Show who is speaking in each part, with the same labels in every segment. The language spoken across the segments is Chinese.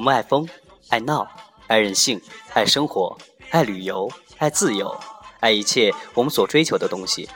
Speaker 1: 我
Speaker 2: 们爱疯，爱闹，爱任性，爱生活，爱旅游，爱自由，爱一切我们所追求的东西。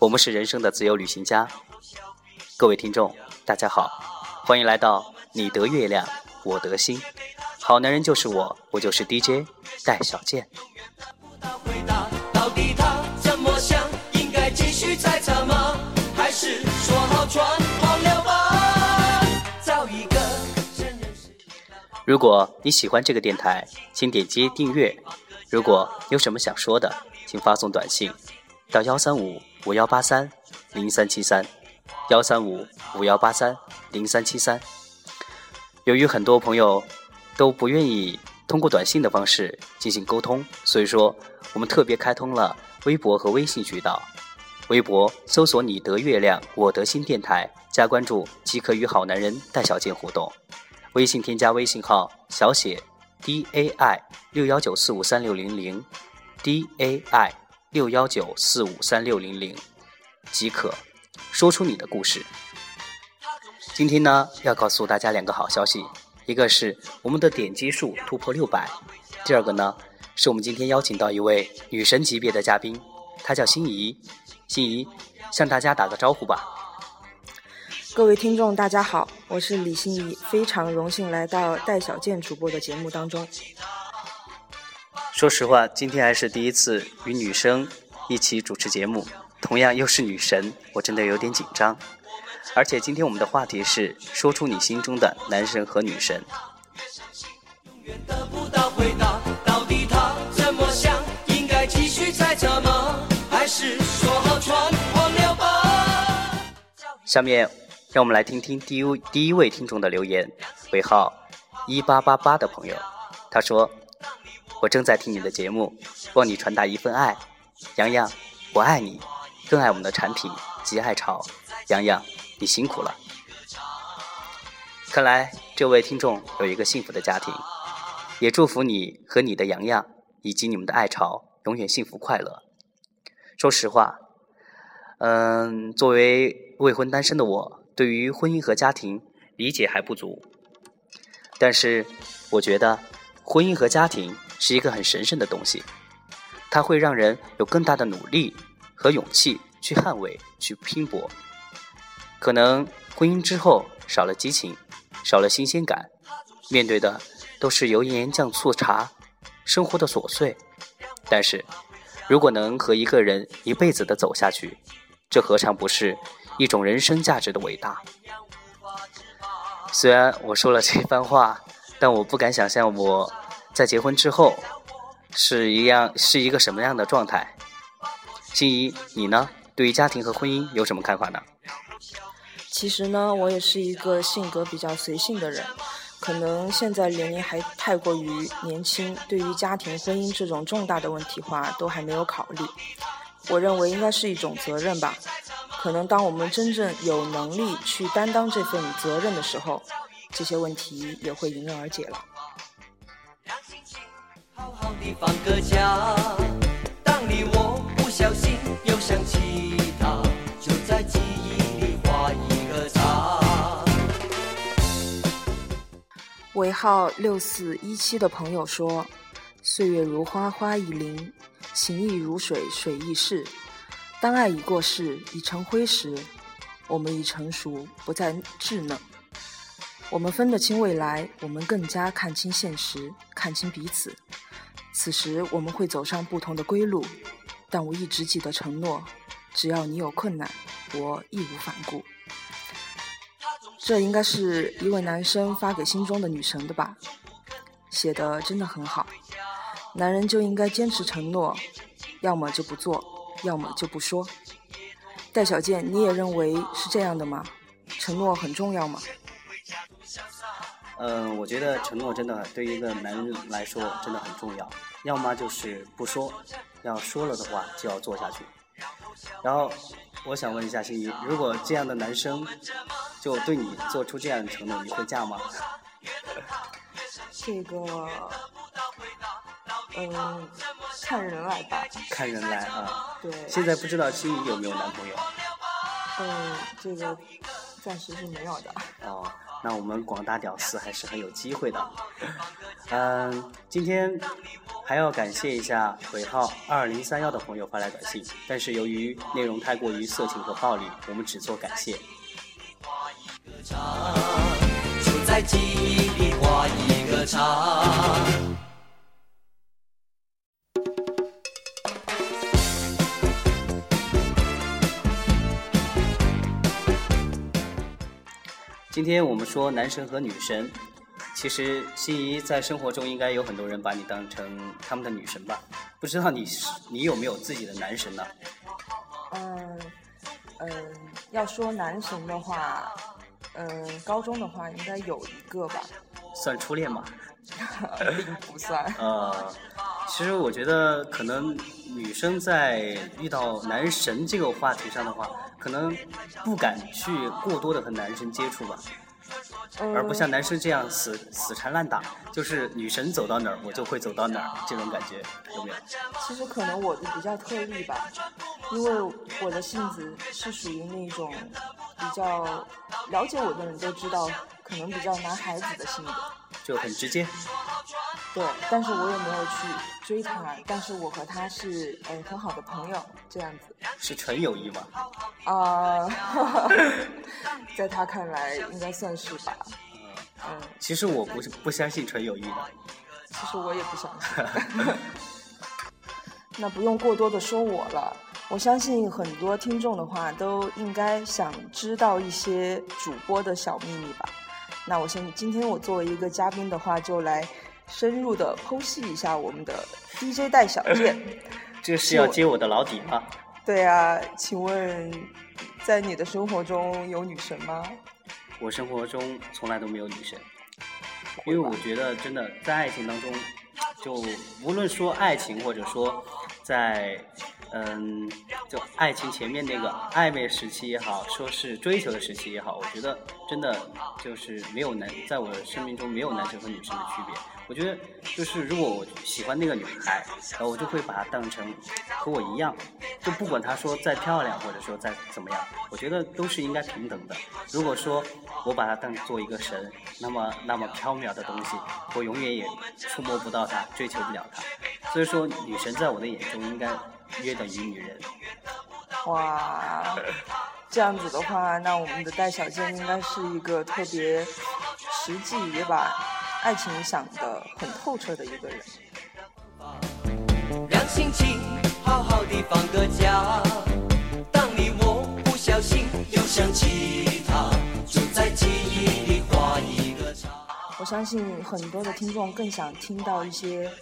Speaker 2: 我们是人生的自由旅行家。各位听众，大家好，欢迎来到你得月亮，我得心。好男人就是我，我就是 DJ 戴小健。
Speaker 1: 继续猜测吗？还是说好全忘了
Speaker 2: 如果你喜欢这个电台，请点击订阅。如果有什么想说的，请发送短信到幺三五五幺八三零三七三，幺三五五幺八三零三七三。由于很多朋友都不愿意通过短信的方式进行沟通，所以说我们特别开通了微博和微信渠道。微博搜索“你得月亮，我得心”电台，加关注即可与好男人戴小健互动。微信添加微信号小写 d a i 六幺九四五三六零零 d a i 六幺九四五三六零零即可说出你的故事。今天呢，要告诉大家两个好消息，一个是我们的点击数突破六百，第二个呢，是我们今天邀请到一位女神级别的嘉宾，她叫心怡。心怡，向大家打个招呼吧。
Speaker 3: 各位听众，大家好，我是李欣怡，非常荣幸来到戴小健主播的节目当中。
Speaker 2: 说实话，今天还是第一次与女生一起主持节目，同样又是女神，我真的有点紧张。而且今天我们的话题是说出你心中的男神和女神。
Speaker 1: 永远得不到回答，到底他怎么想？应该继续猜测吗？还是说好全忘了吧？
Speaker 2: 下面让我们来听听第一第一位听众的留言，尾号一八八八的朋友，他说：“我正在听你的节目，望你传达一份爱，洋洋，我爱你，更爱我们的产品及爱潮，洋洋，你辛苦了。”看来这位听众有一个幸福的家庭，也祝福你和你的洋洋以及你们的爱潮永远幸福快乐。说实话，嗯，作为未婚单身的我，对于婚姻和家庭理解还不足。但是，我觉得婚姻和家庭是一个很神圣的东西，它会让人有更大的努力和勇气去捍卫、去拼搏。可能婚姻之后少了激情，少了新鲜感，面对的都是油盐酱醋茶，生活的琐碎。但是，如果能和一个人一辈子的走下去，这何尝不是一种人生价值的伟大？虽然我说了这番话，但我不敢想象我在结婚之后是一样是一个什么样的状态。心怡，你呢？对于家庭和婚姻有什么看法呢？
Speaker 3: 其实呢，我也是一个性格比较随性的人，可能现在年龄还太过于年轻，对于家庭、婚姻这种重大的问题话都还没有考虑。我认为应该是一种责任吧。可能当我们真正有能力去担当这份责任的时候，这些问题也会迎刃而解了。
Speaker 1: 好好的放个假。当你我不小心又想起他，就在记忆里画一个叉。
Speaker 3: 尾号六四一七的朋友说：“岁月如花，花易零；情意如水，水易逝。当爱已过世，已成灰时，我们已成熟，不再稚嫩。我们分得清未来，我们更加看清现实，看清彼此。此时我们会走上不同的归路，但我一直记得承诺：只要你有困难，我义无反顾。”这应该是一位男生发给心中的女神的吧，写的真的很好。男人就应该坚持承诺，要么就不做，要么就不说。戴小健，你也认为是这样的吗？承诺很重要吗？
Speaker 2: 嗯，我觉得承诺真的对于一个男人来说真的很重要，要么就是不说，要说了的话就要做下去。然后我想问一下心怡，如果这样的男生就对你做出这样的承诺，你会嫁吗？
Speaker 3: 这个，嗯，看人来吧。
Speaker 2: 看人来啊。
Speaker 3: 对。
Speaker 2: 现在不知道心仪有没有男朋友？
Speaker 3: 嗯，这个暂时是没有的。
Speaker 2: 哦，那我们广大屌丝还是很有机会的。嗯，今天还要感谢一下尾号二零三幺的朋友发来短信，但是由于内容太过于色情和暴力，我们只做感谢。就在记忆里画一个叉。今天我们说男神和女神，其实心仪在生活中应该有很多人把你当成他们的女神吧？不知道你是你有没有自己的男神呢？
Speaker 3: 嗯嗯，要说男神的话，嗯，高中的话应该有一个吧。
Speaker 2: 算初恋吗？
Speaker 3: 并不算。
Speaker 2: 呃，其实我觉得可能女生在遇到男神这个话题上的话。可能不敢去过多的和男生接触吧，而不像男生这样死死缠烂打，就是女神走到哪儿我就会走到哪儿这种感觉有没有？
Speaker 3: 其实可能我的比较特例吧，因为我的性子是属于那种比较了解我的人都知道，可能比较男孩子的性格，
Speaker 2: 就很直接。
Speaker 3: 对，但是我也没有去追他，但是我和他是嗯很好的朋友，这样子。
Speaker 2: 是纯友谊吗？
Speaker 3: 啊，在他看来应该算是吧。嗯。
Speaker 2: 其实我不是不相信纯友谊的。
Speaker 3: 其实我也不相信。那不用过多的说我了，我相信很多听众的话都应该想知道一些主播的小秘密吧。那我先今天我作为一个嘉宾的话，就来。深入的剖析一下我们的 DJ 戴小健，
Speaker 2: 这是要揭我的老底吗？
Speaker 3: 对啊，请问在你的生活中有女神吗？
Speaker 2: 我生活中从来都没有女神，因为我觉得真的在爱情当中，就无论说爱情或者说在。嗯，就爱情前面那个暧昧时期也好，说是追求的时期也好，我觉得真的就是没有男，在我生命中没有男生和女生的区别。我觉得就是如果我喜欢那个女孩，呃，我就会把她当成和我一样，就不管她说再漂亮或者说再怎么样，我觉得都是应该平等的。如果说我把她当做一个神，那么那么缥缈的东西，我永远也触摸不到她，追求不了她。所以说，女神在我的眼中应该。约等于女人，
Speaker 3: 哇，这样子的话，那我们的戴小健应该是一个特别实际，也把爱情想得很透彻的一个人。让心情好好的放个假，当你我不小心又想起我相信很多的听众更想听到一些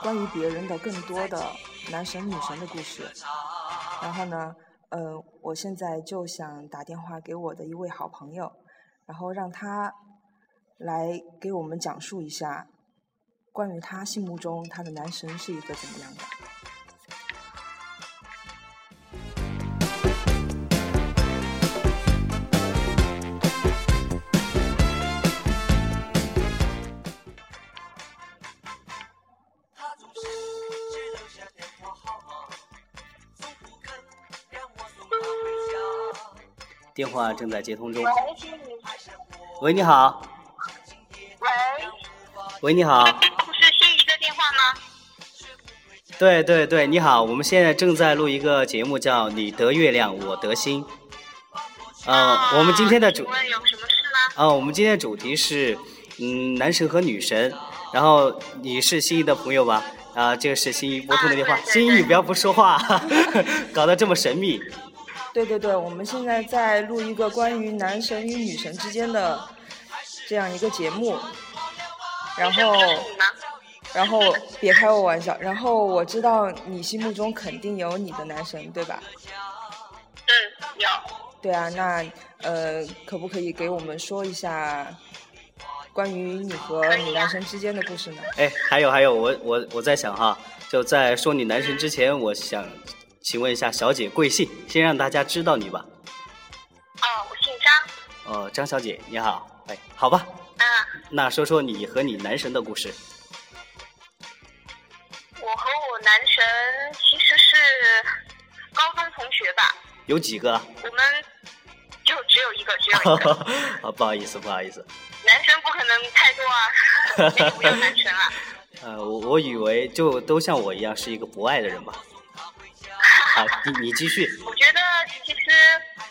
Speaker 3: 关于别人的更多的。男神女神的故事，然后呢，呃，我现在就想打电话给我的一位好朋友，然后让他来给我们讲述一下关于他心目中他的男神是一个怎么样的。
Speaker 2: 电话正在接通中。喂，你好。
Speaker 4: 喂。
Speaker 2: 喂，你好。
Speaker 4: 是心仪的电话吗？
Speaker 2: 对对对，你好，我们现在正在录一个节目，叫《你得月亮，我得心》。
Speaker 4: 呃，
Speaker 2: 我们今天的主。
Speaker 4: 有什么事吗？
Speaker 2: 啊我们今天的主题是，嗯，男神和女神。然后你是心仪的朋友吧？啊，这个是心仪拨通的电话。心仪，你不要不说话，搞得这么神秘。
Speaker 3: 对对对，我们现在在录一个关于男神与女神之间的这样一个节目，然后，然后别开我玩笑，然后我知道你心目中肯定有你的男神，对吧？
Speaker 4: 嗯，有。
Speaker 3: 对啊，那呃，可不可以给我们说一下关于你和你男神之间的故事呢？
Speaker 2: 哎，还有还有，我我我在想哈，就在说你男神之前，我想。请问一下，小姐贵姓？先让大家知道你吧。
Speaker 4: 哦，我姓张。
Speaker 2: 哦，张小姐，你好。哎，好吧。
Speaker 4: 啊。
Speaker 2: 那说说你和你男神的故事。
Speaker 4: 我和我男神其实是高中同学吧。
Speaker 2: 有几个？
Speaker 4: 我们就只有一个，只有一个。
Speaker 2: 啊，不好意思，不好意思。
Speaker 4: 男神不可能太多啊，没有男神啊。
Speaker 2: 呃，我我以为就都像我一样是一个博爱的人吧。好，你你继续。
Speaker 4: 我觉得其实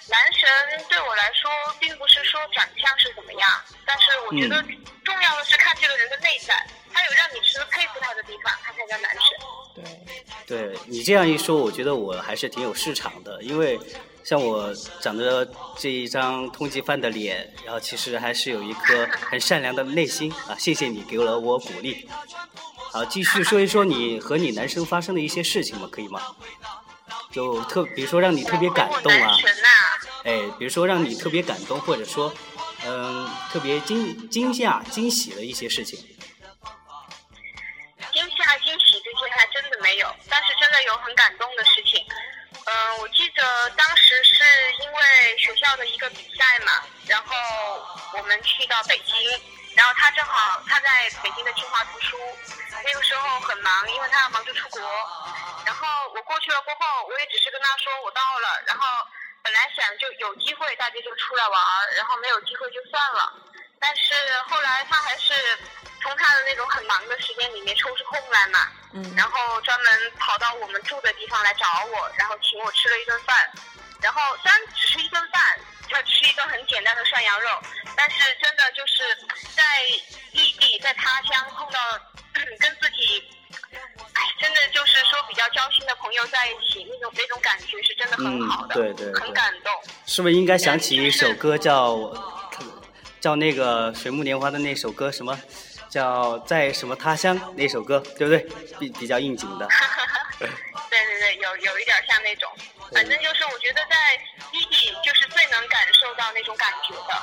Speaker 4: 男神对我来说，并不是说长相是怎么样，但是我觉得重要的是看这个人的内在，他有让你值得佩服他的地方，他才叫男神。
Speaker 3: 对，
Speaker 2: 对你这样一说，我觉得我还是挺有市场的，因为像我长着这一张通缉犯的脸，然后其实还是有一颗很善良的内心啊！谢谢你给了我鼓励。好，继续说一说你和你男生发生的一些事情嘛，可以吗？就特，比如说让你特别感动啊，哎，比如说让你特别感动，或者说，嗯，特别惊惊吓、惊喜的一些事情。
Speaker 4: 惊吓、惊喜这些还真的没有，但是真的有很感动的事情。嗯，我记得当时是因为学校的一个比赛嘛，然后我们去到北京，然后他正好他在北京的清华读书，那个时候很忙，因为他要忙着出国。然后我过去了过后，我也只是跟他说我到了。然后本来想就有机会大家就出来玩儿，然后没有机会就算了。但是后来他还是从他的那种很忙的时间里面抽出空来嘛，
Speaker 3: 嗯，
Speaker 4: 然后专门跑到我们住的地方来找我，然后请我吃了一顿饭。然后虽然只是一顿饭，就吃一顿很简单的涮羊肉，但是真的就是在异地在他乡碰到 跟自己。哎，真的就是说比较交心的朋友在一起，那种那种感觉是真的很好的，
Speaker 2: 对对，
Speaker 4: 很感动。
Speaker 2: 是不是应该想起一首歌叫叫那个水木年华的那首歌什么？叫在什么他乡那首歌，对不对？比比较应景的。
Speaker 4: 对对对，有有一点像那种，反正就是我觉得在异地就是最能感受到那种感觉的。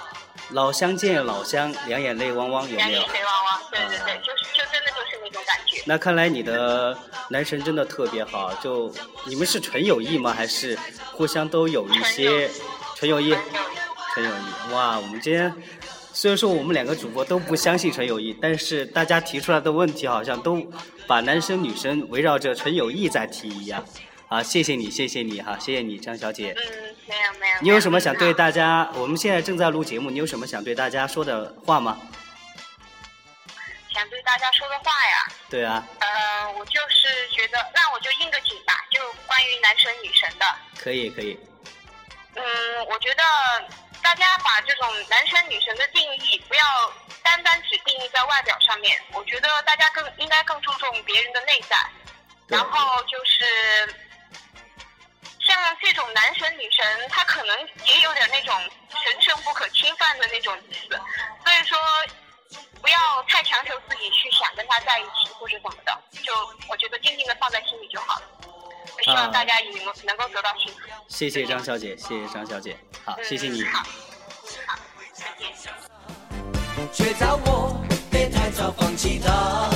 Speaker 2: 老乡见老乡，两眼泪汪汪，有没有？两
Speaker 4: 眼泪汪汪，对对对，就是就真的就是那种感觉。
Speaker 2: 那看来你的男神真的特别好，就你们是纯友谊吗？还是互相都有一些纯友谊？纯友谊。哇，我们今天虽然说我们两个主播都不相信纯友谊，但是大家提出来的问题好像都把男生女生围绕着纯友谊在提一样。好，谢谢你，谢谢你哈，谢谢你，张小姐。
Speaker 4: 嗯。没有没有。
Speaker 2: 你有什么想对大家？我们现在正在录节目，你有什么想对大家说的话吗？
Speaker 4: 想对大家说的话呀？
Speaker 2: 对啊。
Speaker 4: 呃，我就是觉得，那我就应个景吧，就关于男神女神的。
Speaker 2: 可以可以。
Speaker 4: 嗯，我觉得大家把这种男神女神的定义不要单单只定义在外表上面，我觉得大家更应该更注重别人的内在，然后就是。像这种男神女神，他可能也有点那种神圣不可侵犯的那种意思，所以说不要太强求自己去想跟他在一起或者怎么的，就我觉得静静的放在心里就好了。希望大家也能能够得到幸福。
Speaker 2: 谢谢张小姐，谢谢张小姐，好，谢谢你。
Speaker 4: 好，好，再见。
Speaker 1: 却在我别太早放弃他，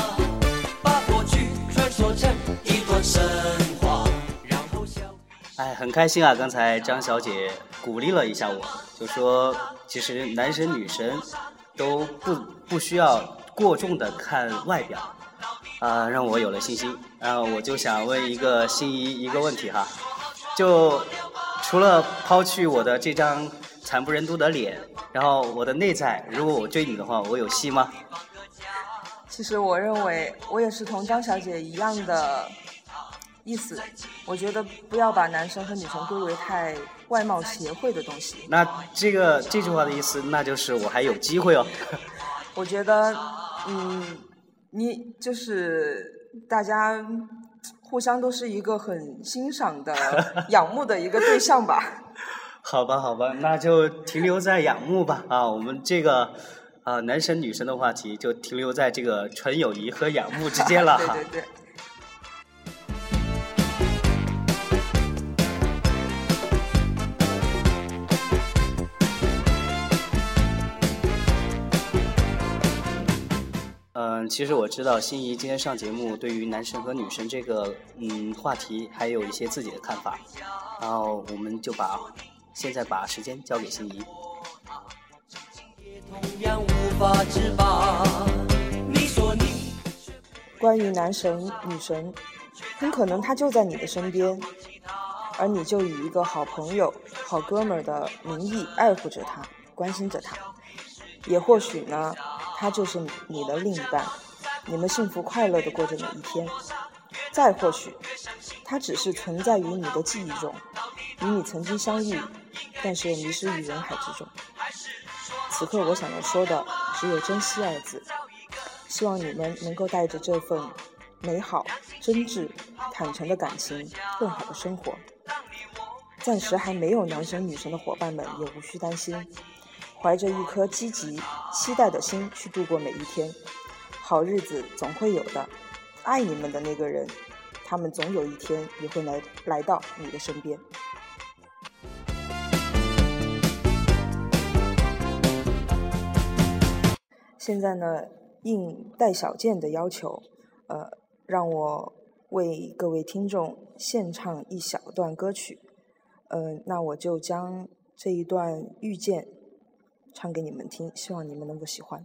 Speaker 1: 把过去穿梭成一段神。
Speaker 2: 哎，很开心啊！刚才张小姐鼓励了一下我，就说其实男神女神都不不需要过重的看外表，啊，让我有了信心。然后我就想问一个心仪一个问题哈，就除了抛去我的这张惨不忍睹的脸，然后我的内在，如果我追你的话，我有戏吗？
Speaker 3: 其实我认为我也是同张小姐一样的。意思，我觉得不要把男生和女生归为太外貌协会的东西。
Speaker 2: 那这个这句话的意思，那就是我还有机会哦。
Speaker 3: 我觉得，嗯，你就是大家互相都是一个很欣赏的、仰慕的一个对象吧。
Speaker 2: 好吧，好吧，那就停留在仰慕吧。啊，我们这个啊男神女神的话题就停留在这个纯友谊和仰慕之间了。
Speaker 3: 对对对。
Speaker 2: 其实我知道心仪今天上节目，对于男神和女神这个嗯话题，还有一些自己的看法。然后我们就把现在把时间交给心仪。
Speaker 3: 关于男神女神，很可能他就在你的身边，而你就以一个好朋友、好哥们儿的名义爱护着他，关心着他。也或许呢，他就是你的另一半，你们幸福快乐的过着每一天。再或许，他只是存在于你的记忆中，与你曾经相遇，但是又迷失于人海之中。此刻我想要说的只有“珍惜”二字。希望你们能够带着这份美好、真挚、坦诚的感情，更好的生活。暂时还没有男神女神的伙伴们也无需担心，怀着一颗积极、期待的心去度过每一天，好日子总会有的。爱你们的那个人，他们总有一天也会来来到你的身边。现在呢，应戴小健的要求，呃，让我为各位听众献唱一小段歌曲。嗯，那我就将这一段《遇见》唱给你们听，希望你们能够喜欢。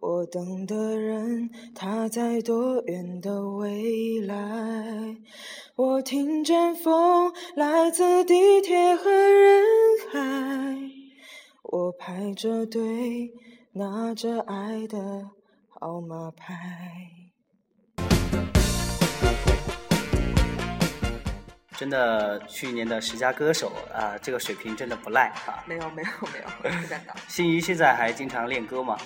Speaker 3: 我等的人，他在多远的未来？我听见风来自地铁和人海。我排着队，拿着爱的号码牌。
Speaker 2: 真的，去年的十佳歌手啊，这个水平真的不赖哈。
Speaker 3: 没有没有没有，不敢当。
Speaker 2: 心仪现在还经常练歌吗？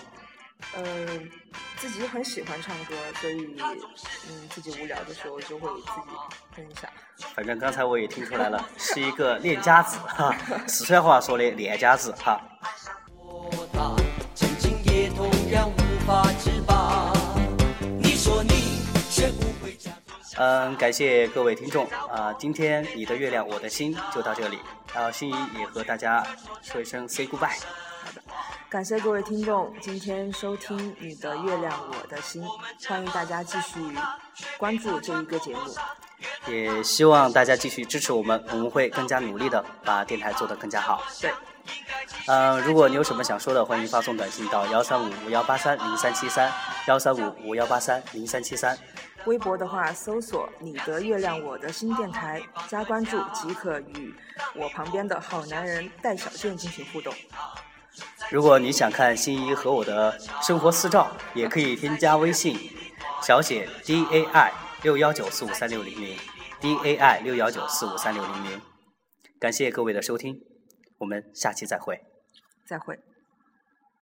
Speaker 3: 嗯，自己很喜欢唱歌，所以嗯，自己无聊的时候就会自己哼一下。
Speaker 2: 反正刚才我也听出来了，是一个练家子哈，四川话说的练家子哈。嗯，感谢各位听众啊，今天你的月亮我的心就到这里，然后心怡也和大家说一声 say goodbye。
Speaker 3: 感谢各位听众今天收听《你的月亮我的心》，欢迎大家继续关注这一个节目，
Speaker 2: 也希望大家继续支持我们，我们会更加努力的把电台做得更加好。
Speaker 3: 对，
Speaker 2: 嗯，如果你有什么想说的，欢迎发送短信到幺三五五幺八三零三七三幺三五五幺八三零三七三。
Speaker 3: 微博的话，搜索“你的月亮我的心电台”，加关注即可与我旁边的好男人戴小健进行互动。
Speaker 2: 如果你想看心仪和我的生活私照，也可以添加微信小写 D A I 六幺九四五三六零零 D A I 六幺九四五三六零零。感谢各位的收听，我们下期再会。
Speaker 3: 再会。